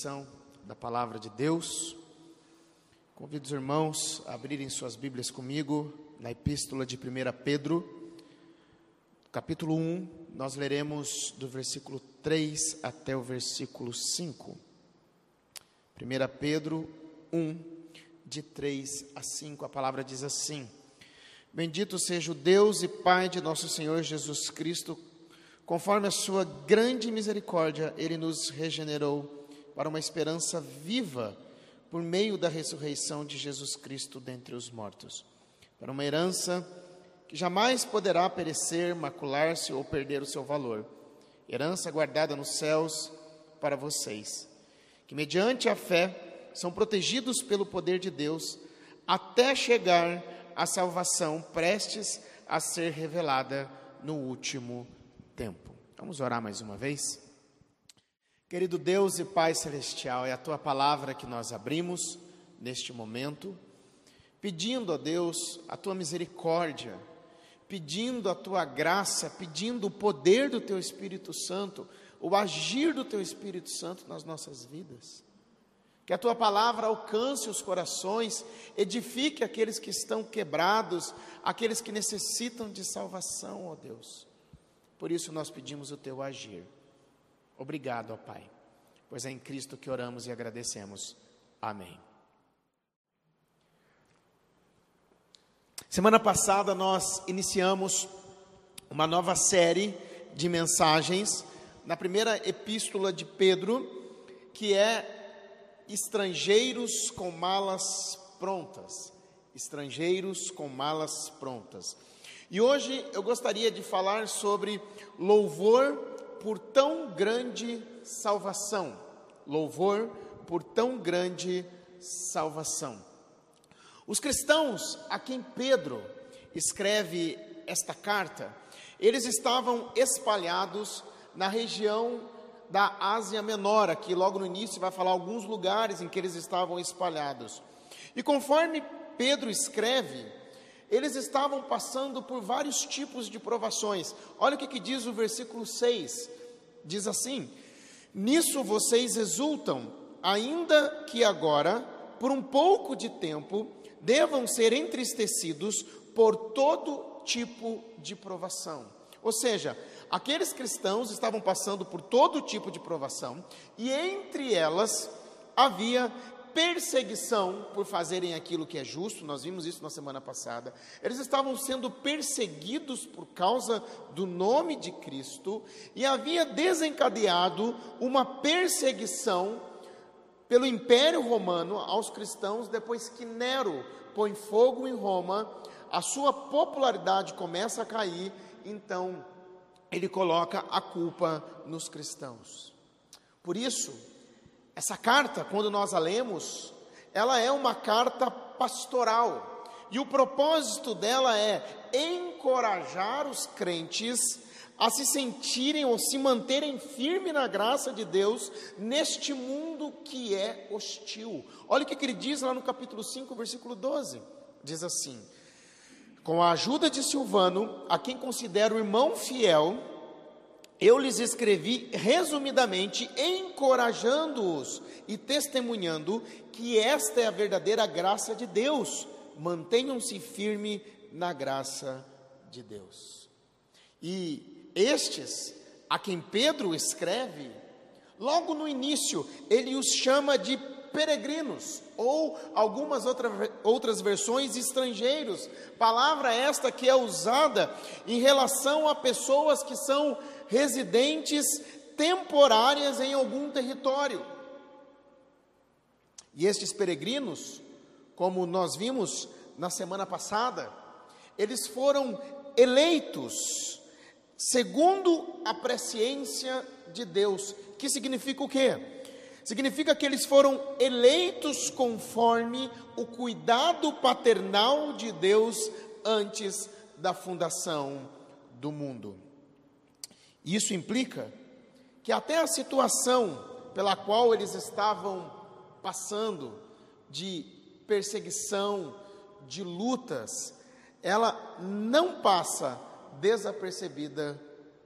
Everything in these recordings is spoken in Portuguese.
São da palavra de Deus. Convido os irmãos a abrirem suas Bíblias comigo na epístola de 1 Pedro, capítulo 1. Nós leremos do versículo 3 até o versículo 5. 1 Pedro 1, de 3 a 5, a palavra diz assim: Bendito seja o Deus e Pai de nosso Senhor Jesus Cristo, conforme a sua grande misericórdia, ele nos regenerou para uma esperança viva por meio da ressurreição de Jesus Cristo dentre os mortos, para uma herança que jamais poderá perecer, macular-se ou perder o seu valor, herança guardada nos céus para vocês, que mediante a fé são protegidos pelo poder de Deus até chegar à salvação prestes a ser revelada no último tempo. Vamos orar mais uma vez? Querido Deus e Pai Celestial, é a tua palavra que nós abrimos neste momento, pedindo a Deus a tua misericórdia, pedindo a tua graça, pedindo o poder do teu Espírito Santo, o agir do teu Espírito Santo nas nossas vidas. Que a tua palavra alcance os corações, edifique aqueles que estão quebrados, aqueles que necessitam de salvação, ó Deus. Por isso nós pedimos o teu agir. Obrigado, ó Pai, pois é em Cristo que oramos e agradecemos. Amém. Semana passada nós iniciamos uma nova série de mensagens na primeira epístola de Pedro, que é Estrangeiros com malas prontas. Estrangeiros com malas prontas. E hoje eu gostaria de falar sobre louvor por tão grande salvação. Louvor por tão grande salvação. Os cristãos a quem Pedro escreve esta carta, eles estavam espalhados na região da Ásia Menor, aqui logo no início vai falar alguns lugares em que eles estavam espalhados. E conforme Pedro escreve, eles estavam passando por vários tipos de provações. Olha o que, que diz o versículo 6: diz assim: Nisso vocês exultam, ainda que agora, por um pouco de tempo, devam ser entristecidos por todo tipo de provação. Ou seja, aqueles cristãos estavam passando por todo tipo de provação, e entre elas havia perseguição por fazerem aquilo que é justo, nós vimos isso na semana passada. Eles estavam sendo perseguidos por causa do nome de Cristo e havia desencadeado uma perseguição pelo Império Romano aos cristãos depois que Nero põe fogo em Roma, a sua popularidade começa a cair, então ele coloca a culpa nos cristãos. Por isso, essa carta, quando nós a lemos, ela é uma carta pastoral. E o propósito dela é encorajar os crentes a se sentirem ou se manterem firmes na graça de Deus neste mundo que é hostil. Olha o que ele diz lá no capítulo 5, versículo 12. Diz assim: Com a ajuda de Silvano, a quem considero irmão fiel, eu lhes escrevi resumidamente, encorajando-os e testemunhando que esta é a verdadeira graça de Deus. Mantenham-se firme na graça de Deus. E estes, a quem Pedro escreve, logo no início, ele os chama de peregrinos, ou algumas outra, outras versões estrangeiros, palavra esta que é usada em relação a pessoas que são residentes temporárias em algum território. E estes peregrinos, como nós vimos na semana passada, eles foram eleitos segundo a presciência de Deus, que significa o quê? Significa que eles foram eleitos conforme o cuidado paternal de Deus antes da fundação do mundo. Isso implica que até a situação pela qual eles estavam passando, de perseguição, de lutas, ela não passa desapercebida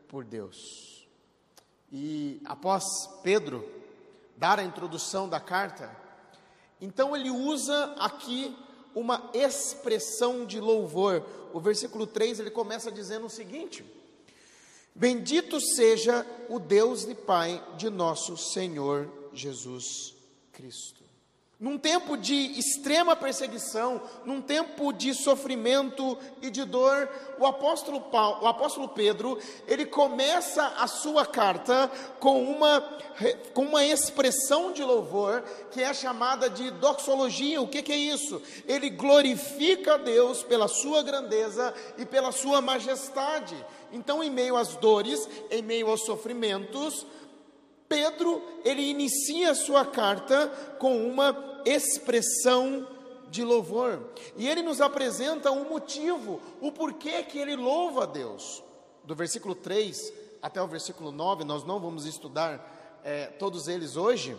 por Deus. E após Pedro dar a introdução da carta, então ele usa aqui uma expressão de louvor. O versículo 3 ele começa dizendo o seguinte: Bendito seja o Deus e Pai de nosso Senhor Jesus Cristo. Num tempo de extrema perseguição, num tempo de sofrimento e de dor, o apóstolo, Paulo, o apóstolo Pedro, ele começa a sua carta com uma, com uma expressão de louvor que é chamada de doxologia. O que, que é isso? Ele glorifica a Deus pela sua grandeza e pela sua majestade. Então, em meio às dores, em meio aos sofrimentos, Pedro, ele inicia a sua carta com uma expressão de louvor. E ele nos apresenta um motivo, o porquê que ele louva a Deus. Do versículo 3 até o versículo 9, nós não vamos estudar é, todos eles hoje.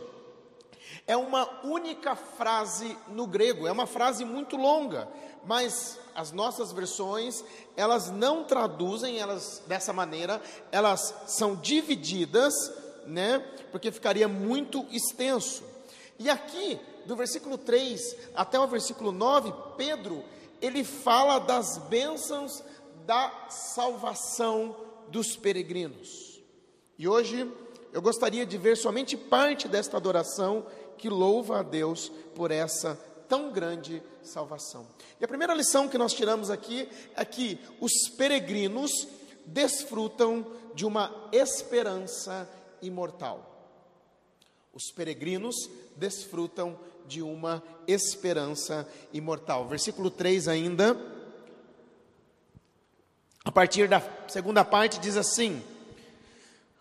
É uma única frase no grego, é uma frase muito longa, mas as nossas versões, elas não traduzem elas dessa maneira, elas são divididas né? Porque ficaria muito extenso. E aqui, do versículo 3 até o versículo 9, Pedro, ele fala das bênçãos da salvação dos peregrinos. E hoje eu gostaria de ver somente parte desta adoração que louva a Deus por essa tão grande salvação. E a primeira lição que nós tiramos aqui é que os peregrinos desfrutam de uma esperança imortal. Os peregrinos desfrutam de uma esperança imortal. Versículo 3 ainda, a partir da segunda parte, diz assim: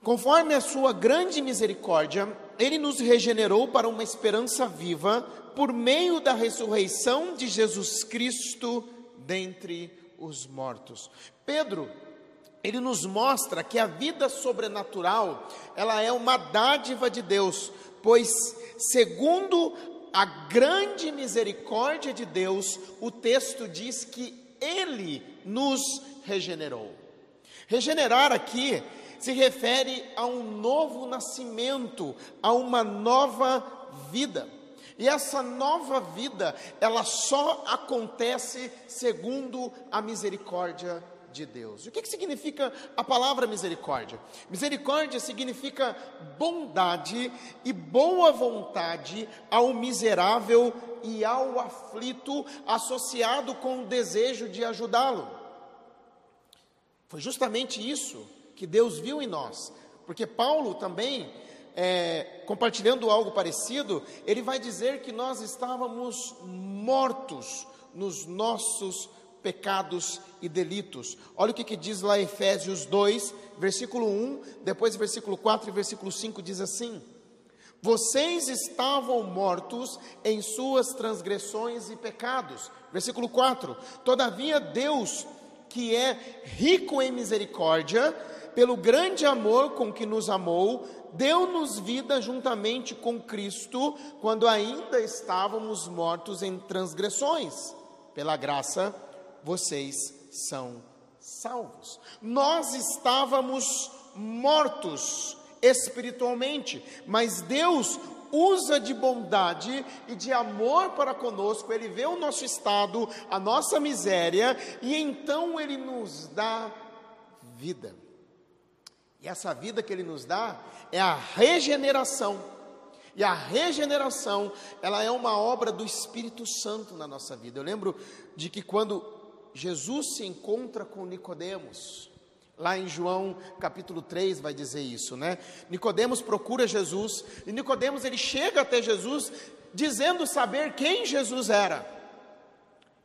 Conforme a sua grande misericórdia, ele nos regenerou para uma esperança viva por meio da ressurreição de Jesus Cristo dentre os mortos. Pedro ele nos mostra que a vida sobrenatural, ela é uma dádiva de Deus, pois segundo a grande misericórdia de Deus, o texto diz que ele nos regenerou. Regenerar aqui se refere a um novo nascimento, a uma nova vida. E essa nova vida, ela só acontece segundo a misericórdia de Deus. O que, que significa a palavra misericórdia? Misericórdia significa bondade e boa vontade ao miserável e ao aflito, associado com o desejo de ajudá-lo. Foi justamente isso que Deus viu em nós, porque Paulo também, é, compartilhando algo parecido, ele vai dizer que nós estávamos mortos nos nossos pecados e delitos. Olha o que, que diz lá Efésios 2, versículo 1, depois versículo 4 e versículo 5 diz assim: Vocês estavam mortos em suas transgressões e pecados. Versículo 4: Todavia Deus, que é rico em misericórdia, pelo grande amor com que nos amou, deu-nos vida juntamente com Cristo, quando ainda estávamos mortos em transgressões. Pela graça vocês são salvos. Nós estávamos mortos espiritualmente, mas Deus usa de bondade e de amor para conosco, Ele vê o nosso estado, a nossa miséria, e então Ele nos dá vida. E essa vida que Ele nos dá é a regeneração. E a regeneração, ela é uma obra do Espírito Santo na nossa vida. Eu lembro de que quando Jesus se encontra com Nicodemos. Lá em João capítulo 3 vai dizer isso, né? Nicodemos procura Jesus e Nicodemos ele chega até Jesus dizendo saber quem Jesus era.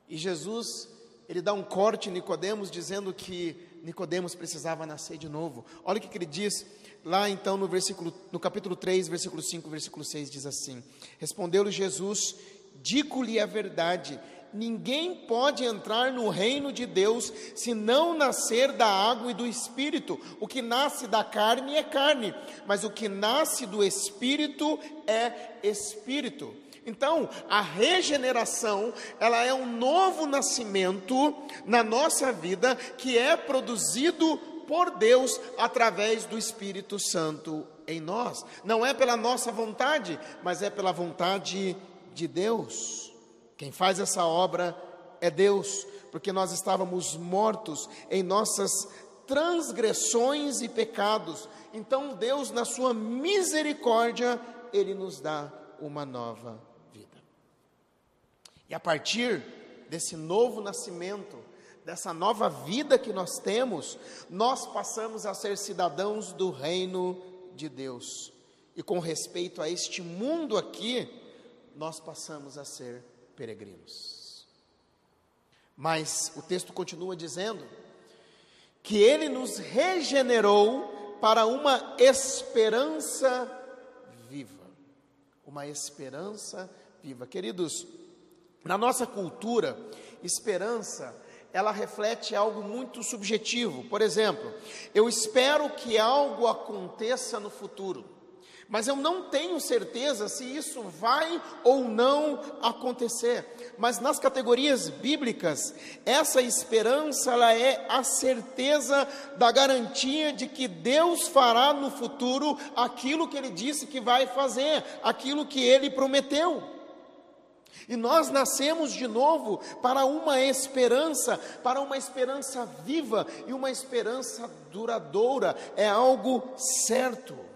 E Jesus, ele dá um corte em Nicodemos dizendo que Nicodemos precisava nascer de novo. Olha o que, que ele diz lá então no versículo no capítulo 3, versículo 5, versículo 6 diz assim: Respondeu-lhe Jesus: Digo-lhe a verdade, ninguém pode entrar no reino de Deus se não nascer da água e do espírito. O que nasce da carne é carne, mas o que nasce do espírito é espírito. Então, a regeneração, ela é um novo nascimento na nossa vida que é produzido por Deus através do Espírito Santo em nós. Não é pela nossa vontade, mas é pela vontade de Deus. Quem faz essa obra é Deus, porque nós estávamos mortos em nossas transgressões e pecados. Então Deus, na sua misericórdia, ele nos dá uma nova vida. E a partir desse novo nascimento, dessa nova vida que nós temos, nós passamos a ser cidadãos do reino de Deus. E com respeito a este mundo aqui, nós passamos a ser peregrinos. Mas o texto continua dizendo que ele nos regenerou para uma esperança viva. Uma esperança viva. Queridos, na nossa cultura, esperança ela reflete algo muito subjetivo. Por exemplo, eu espero que algo aconteça no futuro, mas eu não tenho certeza se isso vai ou não acontecer. Mas nas categorias bíblicas, essa esperança ela é a certeza da garantia de que Deus fará no futuro aquilo que ele disse que vai fazer, aquilo que ele prometeu. E nós nascemos de novo para uma esperança, para uma esperança viva e uma esperança duradoura, é algo certo.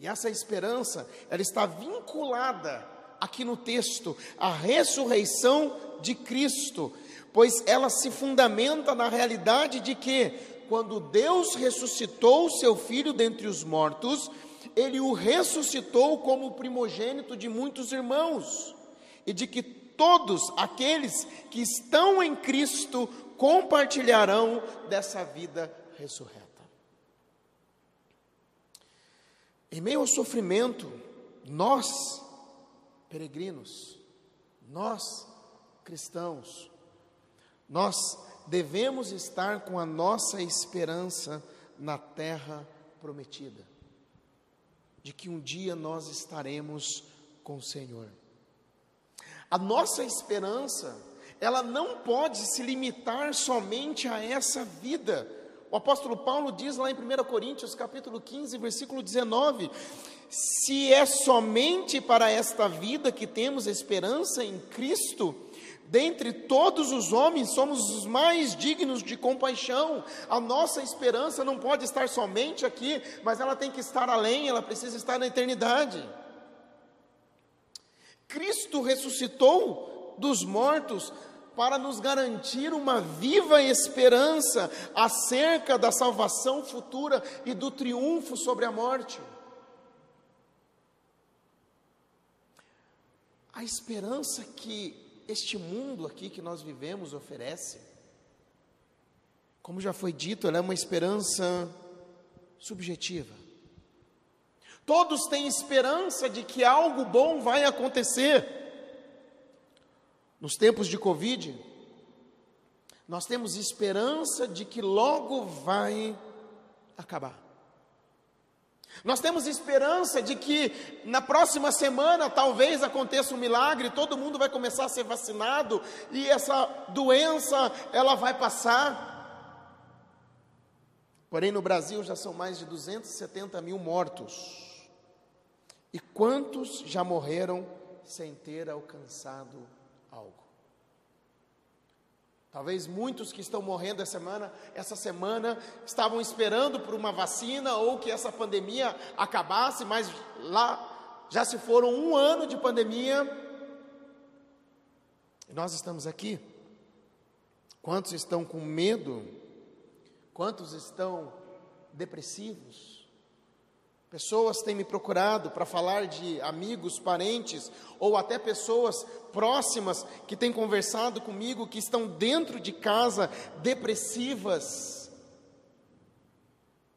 E essa esperança, ela está vinculada aqui no texto à ressurreição de Cristo, pois ela se fundamenta na realidade de que quando Deus ressuscitou o seu filho dentre os mortos, ele o ressuscitou como primogênito de muitos irmãos e de que todos aqueles que estão em Cristo compartilharão dessa vida ressurreta. Em meio ao sofrimento, nós, peregrinos, nós, cristãos, nós devemos estar com a nossa esperança na terra prometida, de que um dia nós estaremos com o Senhor. A nossa esperança, ela não pode se limitar somente a essa vida. O apóstolo Paulo diz lá em 1 Coríntios, capítulo 15, versículo 19: Se é somente para esta vida que temos esperança em Cristo, dentre todos os homens somos os mais dignos de compaixão. A nossa esperança não pode estar somente aqui, mas ela tem que estar além, ela precisa estar na eternidade. Cristo ressuscitou dos mortos para nos garantir uma viva esperança acerca da salvação futura e do triunfo sobre a morte. A esperança que este mundo aqui que nós vivemos oferece, como já foi dito, ela é uma esperança subjetiva. Todos têm esperança de que algo bom vai acontecer. Nos tempos de Covid, nós temos esperança de que logo vai acabar. Nós temos esperança de que na próxima semana talvez aconteça um milagre, todo mundo vai começar a ser vacinado e essa doença ela vai passar. Porém, no Brasil já são mais de 270 mil mortos. E quantos já morreram sem ter alcançado algo? Talvez muitos que estão morrendo essa semana, essa semana estavam esperando por uma vacina ou que essa pandemia acabasse, mas lá já se foram um ano de pandemia e nós estamos aqui. Quantos estão com medo? Quantos estão depressivos? Pessoas têm me procurado para falar de amigos, parentes ou até pessoas próximas que têm conversado comigo que estão dentro de casa depressivas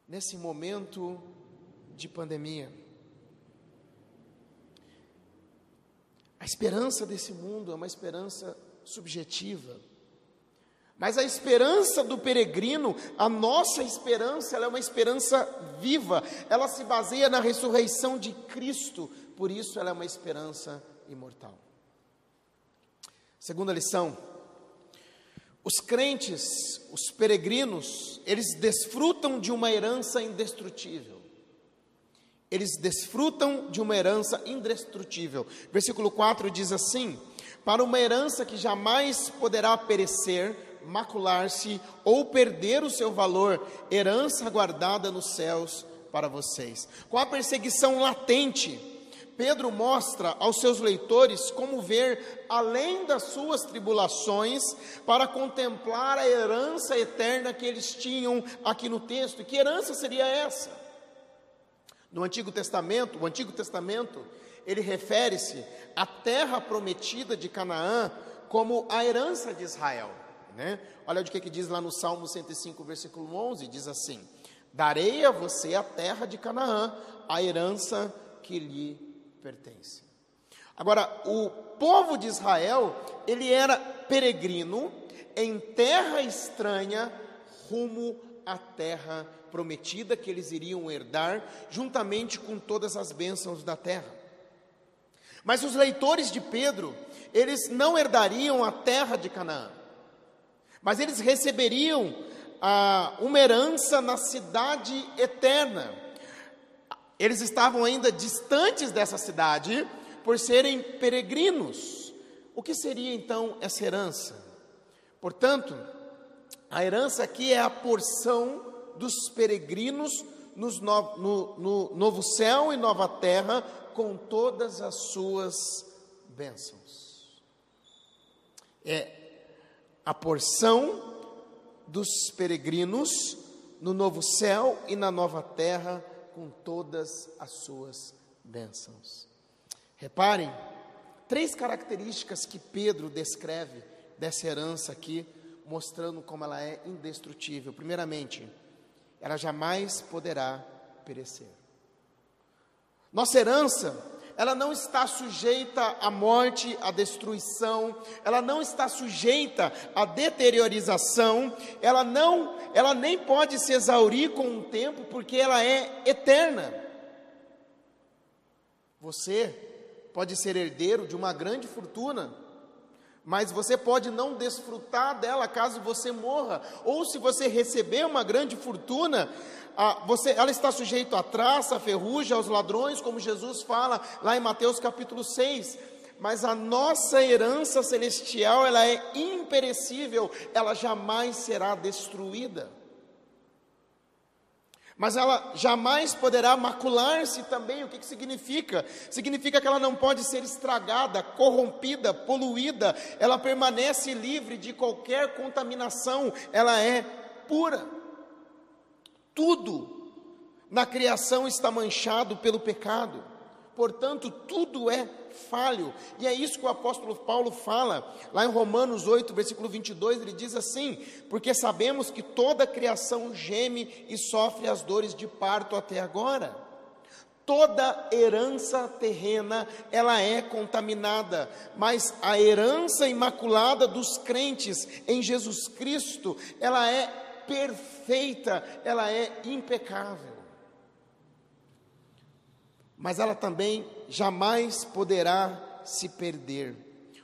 nesse momento de pandemia. A esperança desse mundo é uma esperança subjetiva. Mas a esperança do peregrino, a nossa esperança, ela é uma esperança viva, ela se baseia na ressurreição de Cristo, por isso ela é uma esperança imortal. Segunda lição: os crentes, os peregrinos, eles desfrutam de uma herança indestrutível. eles desfrutam de uma herança indestrutível. Versículo 4 diz assim: Para uma herança que jamais poderá perecer, macular-se ou perder o seu valor, herança guardada nos céus para vocês. Com a perseguição latente, Pedro mostra aos seus leitores como ver além das suas tribulações para contemplar a herança eterna que eles tinham aqui no texto. E que herança seria essa? No Antigo Testamento, o Antigo Testamento, ele refere-se à terra prometida de Canaã como a herança de Israel. Né? Olha o que, que diz lá no Salmo 105, versículo 11: diz assim: Darei a você a terra de Canaã, a herança que lhe pertence. Agora, o povo de Israel, ele era peregrino em terra estranha, rumo à terra prometida que eles iriam herdar, juntamente com todas as bênçãos da terra. Mas os leitores de Pedro, eles não herdariam a terra de Canaã, mas eles receberiam ah, uma herança na cidade eterna, eles estavam ainda distantes dessa cidade por serem peregrinos. O que seria então essa herança? Portanto, a herança aqui é a porção dos peregrinos no, no, no novo céu e nova terra, com todas as suas bênçãos. É a porção dos peregrinos no novo céu e na nova terra, com todas as suas bênçãos. Reparem, três características que Pedro descreve dessa herança aqui, mostrando como ela é indestrutível. Primeiramente, ela jamais poderá perecer. Nossa herança ela não está sujeita à morte, à destruição, ela não está sujeita à deteriorização, ela não, ela nem pode se exaurir com o tempo, porque ela é eterna. Você pode ser herdeiro de uma grande fortuna, mas você pode não desfrutar dela caso você morra, ou se você receber uma grande fortuna, você, ela está sujeita à traça, à ferrugem, aos ladrões, como Jesus fala lá em Mateus capítulo 6. Mas a nossa herança celestial, ela é imperecível, ela jamais será destruída. Mas ela jamais poderá macular-se também. O que, que significa? Significa que ela não pode ser estragada, corrompida, poluída, ela permanece livre de qualquer contaminação, ela é pura. Tudo na criação está manchado pelo pecado, portanto, tudo é falho, e é isso que o apóstolo Paulo fala, lá em Romanos 8, versículo 22, ele diz assim: Porque sabemos que toda a criação geme e sofre as dores de parto até agora. Toda herança terrena, ela é contaminada, mas a herança imaculada dos crentes em Jesus Cristo, ela é perfeita, ela é impecável. Mas ela também jamais poderá se perder.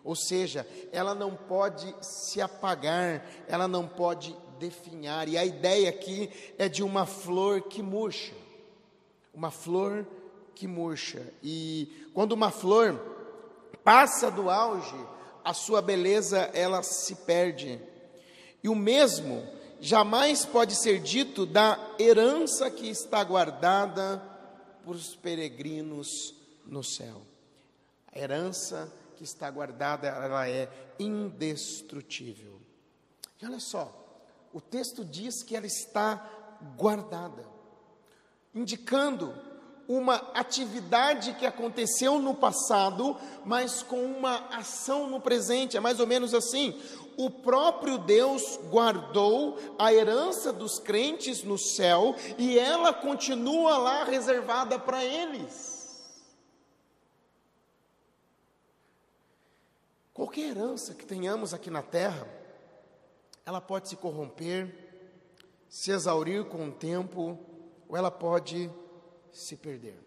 Ou seja, ela não pode se apagar, ela não pode definhar. E a ideia aqui é de uma flor que murcha. Uma flor que murcha. E quando uma flor passa do auge, a sua beleza ela se perde. E o mesmo jamais pode ser dito da herança que está guardada para os peregrinos no céu. A herança que está guardada, ela é indestrutível. E olha só, o texto diz que ela está guardada, indicando uma atividade que aconteceu no passado, mas com uma ação no presente. É mais ou menos assim: o próprio Deus guardou a herança dos crentes no céu e ela continua lá reservada para eles. Qualquer herança que tenhamos aqui na terra, ela pode se corromper, se exaurir com o tempo, ou ela pode se perder.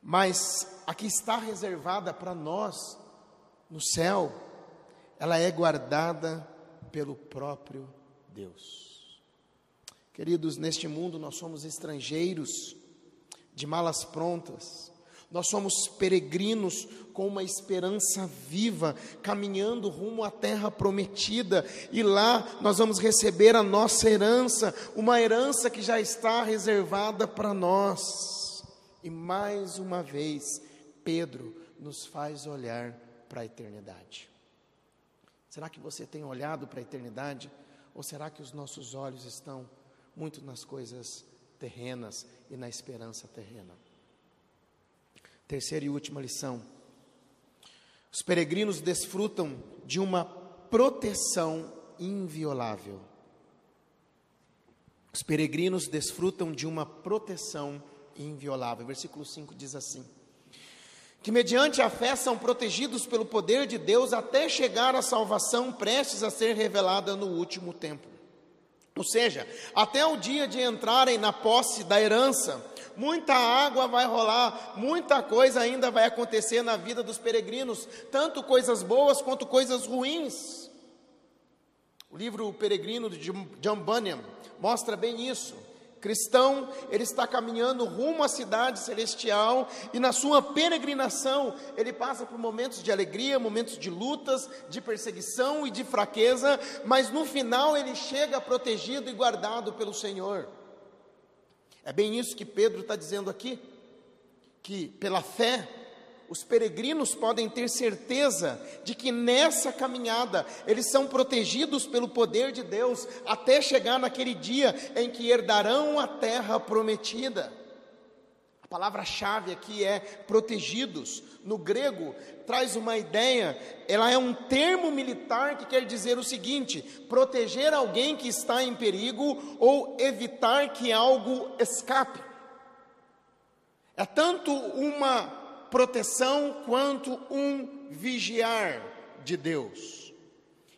Mas a que está reservada para nós no céu, ela é guardada pelo próprio Deus. Queridos, neste mundo nós somos estrangeiros, de malas prontas. Nós somos peregrinos com uma esperança viva, caminhando rumo à terra prometida, e lá nós vamos receber a nossa herança, uma herança que já está reservada para nós. E mais uma vez, Pedro nos faz olhar para a eternidade. Será que você tem olhado para a eternidade? Ou será que os nossos olhos estão muito nas coisas terrenas e na esperança terrena? Terceira e última lição os peregrinos desfrutam de uma proteção inviolável. Os peregrinos desfrutam de uma proteção inviolável. Versículo 5 diz assim: Que mediante a fé são protegidos pelo poder de Deus até chegar à salvação prestes a ser revelada no último tempo. Ou seja, até o dia de entrarem na posse da herança, muita água vai rolar, muita coisa ainda vai acontecer na vida dos peregrinos, tanto coisas boas quanto coisas ruins. O livro Peregrino de John Bunyan mostra bem isso. Cristão, ele está caminhando rumo à cidade celestial e na sua peregrinação ele passa por momentos de alegria, momentos de lutas, de perseguição e de fraqueza, mas no final ele chega protegido e guardado pelo Senhor. É bem isso que Pedro está dizendo aqui, que pela fé os peregrinos podem ter certeza de que nessa caminhada eles são protegidos pelo poder de Deus até chegar naquele dia em que herdarão a terra prometida. A palavra-chave aqui é protegidos. No grego, traz uma ideia, ela é um termo militar que quer dizer o seguinte: proteger alguém que está em perigo ou evitar que algo escape. É tanto uma proteção quanto um vigiar de Deus.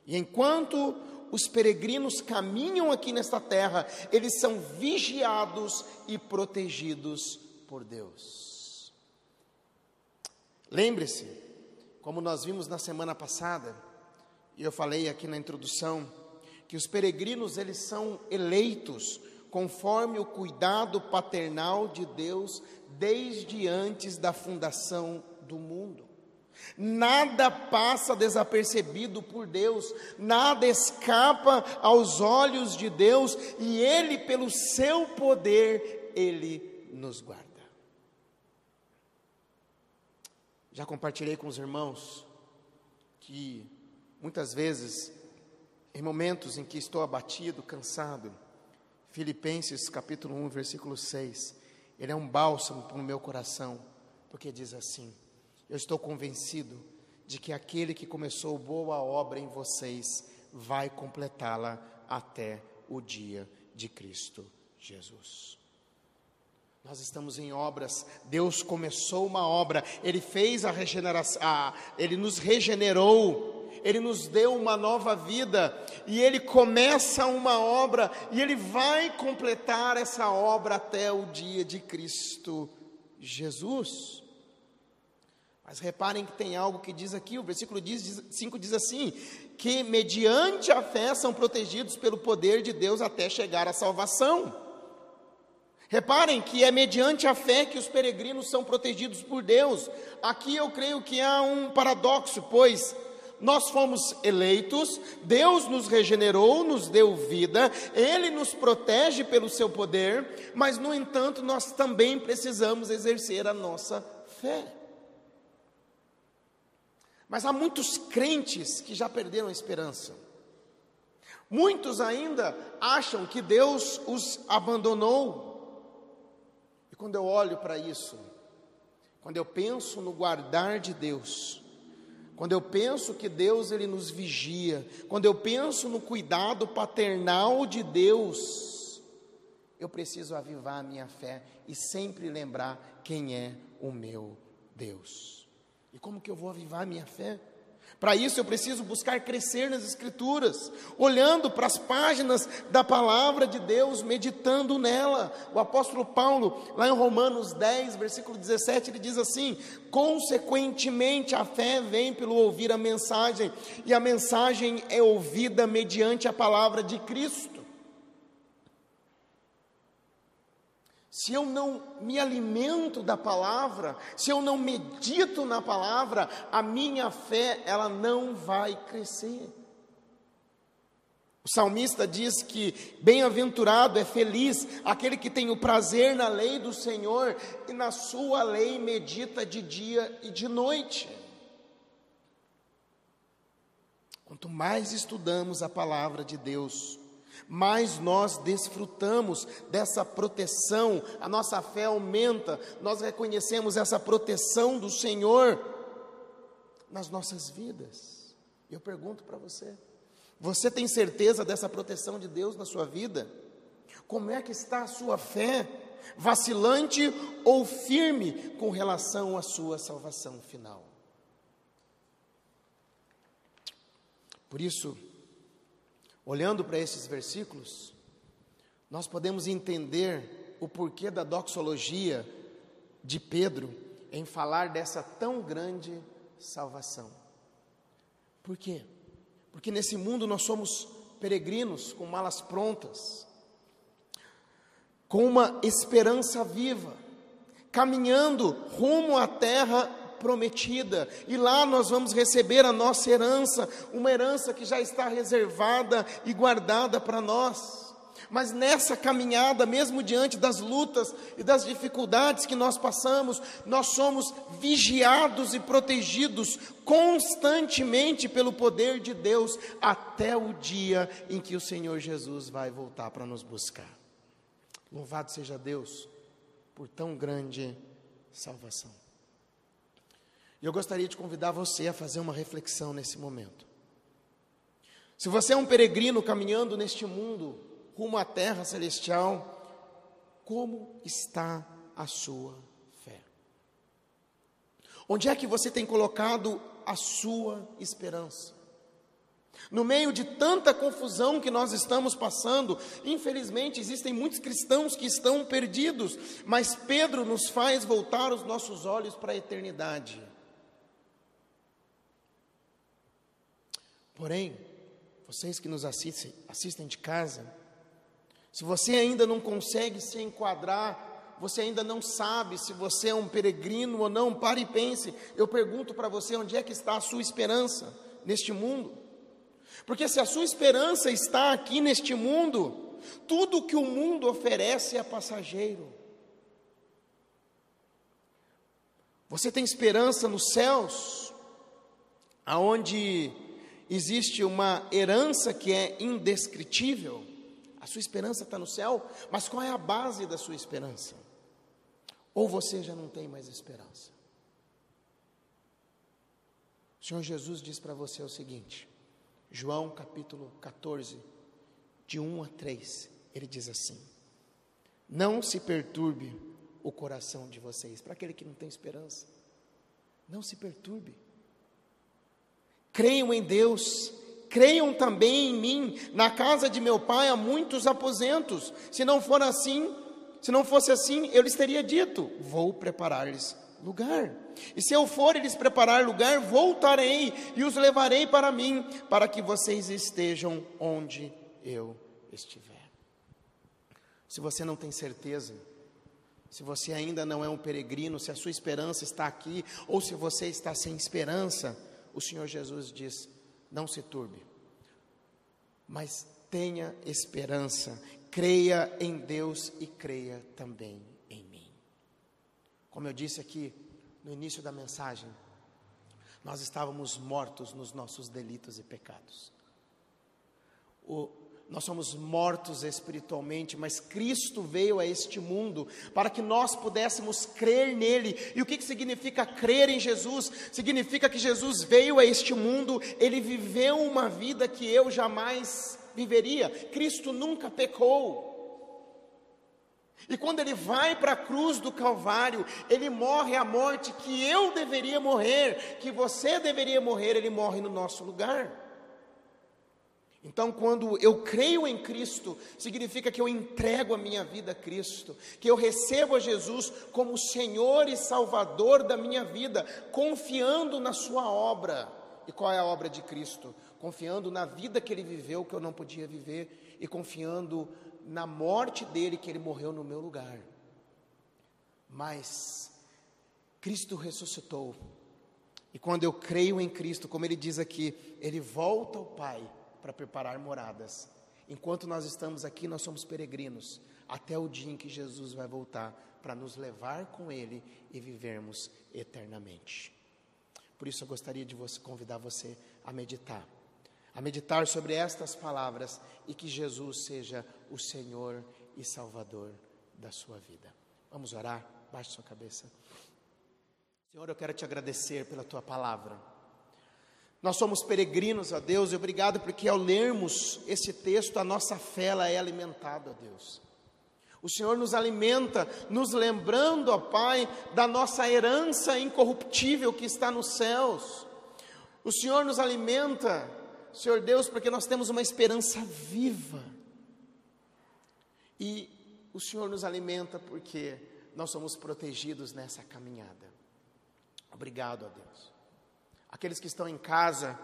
E enquanto os peregrinos caminham aqui nesta terra, eles são vigiados e protegidos por Deus. Lembre-se, como nós vimos na semana passada, e eu falei aqui na introdução, que os peregrinos eles são eleitos conforme o cuidado paternal de Deus desde antes da fundação do mundo. Nada passa desapercebido por Deus, nada escapa aos olhos de Deus, e Ele, pelo seu poder, Ele nos guarda. Já compartilhei com os irmãos que muitas vezes, em momentos em que estou abatido, cansado, Filipenses capítulo 1, versículo 6, ele é um bálsamo para o meu coração, porque diz assim: Eu estou convencido de que aquele que começou boa obra em vocês vai completá-la até o dia de Cristo Jesus. Nós estamos em obras. Deus começou uma obra, Ele fez a regeneração, Ele nos regenerou, Ele nos deu uma nova vida, e Ele começa uma obra, e Ele vai completar essa obra até o dia de Cristo Jesus. Mas reparem que tem algo que diz aqui, o versículo 5 diz assim: que mediante a fé são protegidos pelo poder de Deus até chegar à salvação. Reparem que é mediante a fé que os peregrinos são protegidos por Deus. Aqui eu creio que há um paradoxo, pois nós fomos eleitos, Deus nos regenerou, nos deu vida, Ele nos protege pelo seu poder, mas no entanto nós também precisamos exercer a nossa fé. Mas há muitos crentes que já perderam a esperança. Muitos ainda acham que Deus os abandonou quando eu olho para isso, quando eu penso no guardar de Deus, quando eu penso que Deus ele nos vigia, quando eu penso no cuidado paternal de Deus, eu preciso avivar a minha fé e sempre lembrar quem é o meu Deus. E como que eu vou avivar a minha fé? Para isso eu preciso buscar crescer nas Escrituras, olhando para as páginas da palavra de Deus, meditando nela. O apóstolo Paulo, lá em Romanos 10, versículo 17, ele diz assim: Consequentemente, a fé vem pelo ouvir a mensagem, e a mensagem é ouvida mediante a palavra de Cristo. Se eu não me alimento da palavra, se eu não medito na palavra, a minha fé ela não vai crescer. O salmista diz que bem-aventurado é feliz aquele que tem o prazer na lei do Senhor e na sua lei medita de dia e de noite. Quanto mais estudamos a palavra de Deus, mais nós desfrutamos dessa proteção, a nossa fé aumenta, nós reconhecemos essa proteção do Senhor nas nossas vidas. Eu pergunto para você: você tem certeza dessa proteção de Deus na sua vida? Como é que está a sua fé? Vacilante ou firme com relação à sua salvação final? Por isso, olhando para esses versículos, nós podemos entender o porquê da doxologia de Pedro em falar dessa tão grande salvação. Por quê? porque nesse mundo nós somos peregrinos com malas prontas, com uma esperança viva, caminhando rumo à terra prometida, e lá nós vamos receber a nossa herança, uma herança que já está reservada e guardada para nós. Mas nessa caminhada, mesmo diante das lutas e das dificuldades que nós passamos, nós somos vigiados e protegidos constantemente pelo poder de Deus até o dia em que o Senhor Jesus vai voltar para nos buscar. Louvado seja Deus por tão grande salvação. E eu gostaria de convidar você a fazer uma reflexão nesse momento. Se você é um peregrino caminhando neste mundo, rumo à terra celestial, como está a sua fé? Onde é que você tem colocado a sua esperança? No meio de tanta confusão que nós estamos passando, infelizmente existem muitos cristãos que estão perdidos, mas Pedro nos faz voltar os nossos olhos para a eternidade. Porém, vocês que nos assistem, assistem de casa, se você ainda não consegue se enquadrar, você ainda não sabe se você é um peregrino ou não, pare e pense. Eu pergunto para você onde é que está a sua esperança neste mundo? Porque se a sua esperança está aqui neste mundo, tudo que o mundo oferece é passageiro. Você tem esperança nos céus, aonde existe uma herança que é indescritível. A sua esperança está no céu, mas qual é a base da sua esperança? Ou você já não tem mais esperança? O Senhor Jesus diz para você o seguinte, João capítulo 14, de 1 a 3, ele diz assim: Não se perturbe o coração de vocês, para aquele que não tem esperança, não se perturbe. Creiam em Deus, creiam também em mim. Na casa de meu pai há muitos aposentos. Se não for assim, se não fosse assim, eu lhes teria dito: vou preparar-lhes lugar. E se eu for lhes preparar lugar, voltarei e os levarei para mim, para que vocês estejam onde eu estiver. Se você não tem certeza, se você ainda não é um peregrino, se a sua esperança está aqui, ou se você está sem esperança, o Senhor Jesus diz: não se turbe, mas tenha esperança, creia em Deus e creia também em mim. Como eu disse aqui no início da mensagem, nós estávamos mortos nos nossos delitos e pecados. O, nós somos mortos espiritualmente, mas Cristo veio a este mundo para que nós pudéssemos crer nele. E o que, que significa crer em Jesus? Significa que Jesus veio a este mundo, ele viveu uma vida que eu jamais viveria. Cristo nunca pecou. E quando ele vai para a cruz do Calvário, ele morre a morte que eu deveria morrer, que você deveria morrer, ele morre no nosso lugar. Então, quando eu creio em Cristo, significa que eu entrego a minha vida a Cristo, que eu recebo a Jesus como Senhor e Salvador da minha vida, confiando na Sua obra. E qual é a obra de Cristo? Confiando na vida que Ele viveu, que eu não podia viver, e confiando na morte dele, que Ele morreu no meu lugar. mas Cristo ressuscitou. E quando eu creio em Cristo, como ele diz aqui, ele volta ao Pai para preparar moradas. Enquanto nós estamos aqui, nós somos peregrinos, até o dia em que Jesus vai voltar para nos levar com Ele e vivermos eternamente. Por isso eu gostaria de você, convidar você a meditar, a meditar sobre estas palavras e que Jesus seja o Senhor e Salvador da sua vida. Vamos orar? Baixe sua cabeça. Senhor, eu quero te agradecer pela tua palavra. Nós somos peregrinos, ó Deus, e obrigado porque ao lermos esse texto, a nossa fé ela é alimentada, ó Deus. O Senhor nos alimenta, nos lembrando, ó Pai, da nossa herança incorruptível que está nos céus. O Senhor nos alimenta, Senhor Deus, porque nós temos uma esperança viva. E o Senhor nos alimenta porque nós somos protegidos nessa caminhada. Obrigado a Deus. Aqueles que estão em casa,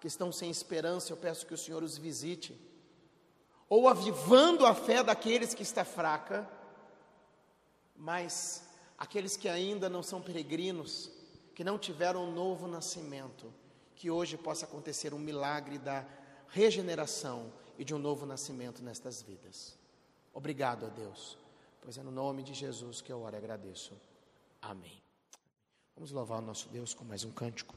que estão sem esperança, eu peço que o Senhor os visite ou avivando a fé daqueles que está fraca, mas aqueles que ainda não são peregrinos, que não tiveram um novo nascimento, que hoje possa acontecer um milagre da regeneração e de um novo nascimento nestas vidas. Obrigado a Deus, pois é no nome de Jesus que eu oro e agradeço. Amém. Vamos louvar o nosso Deus com mais um cântico.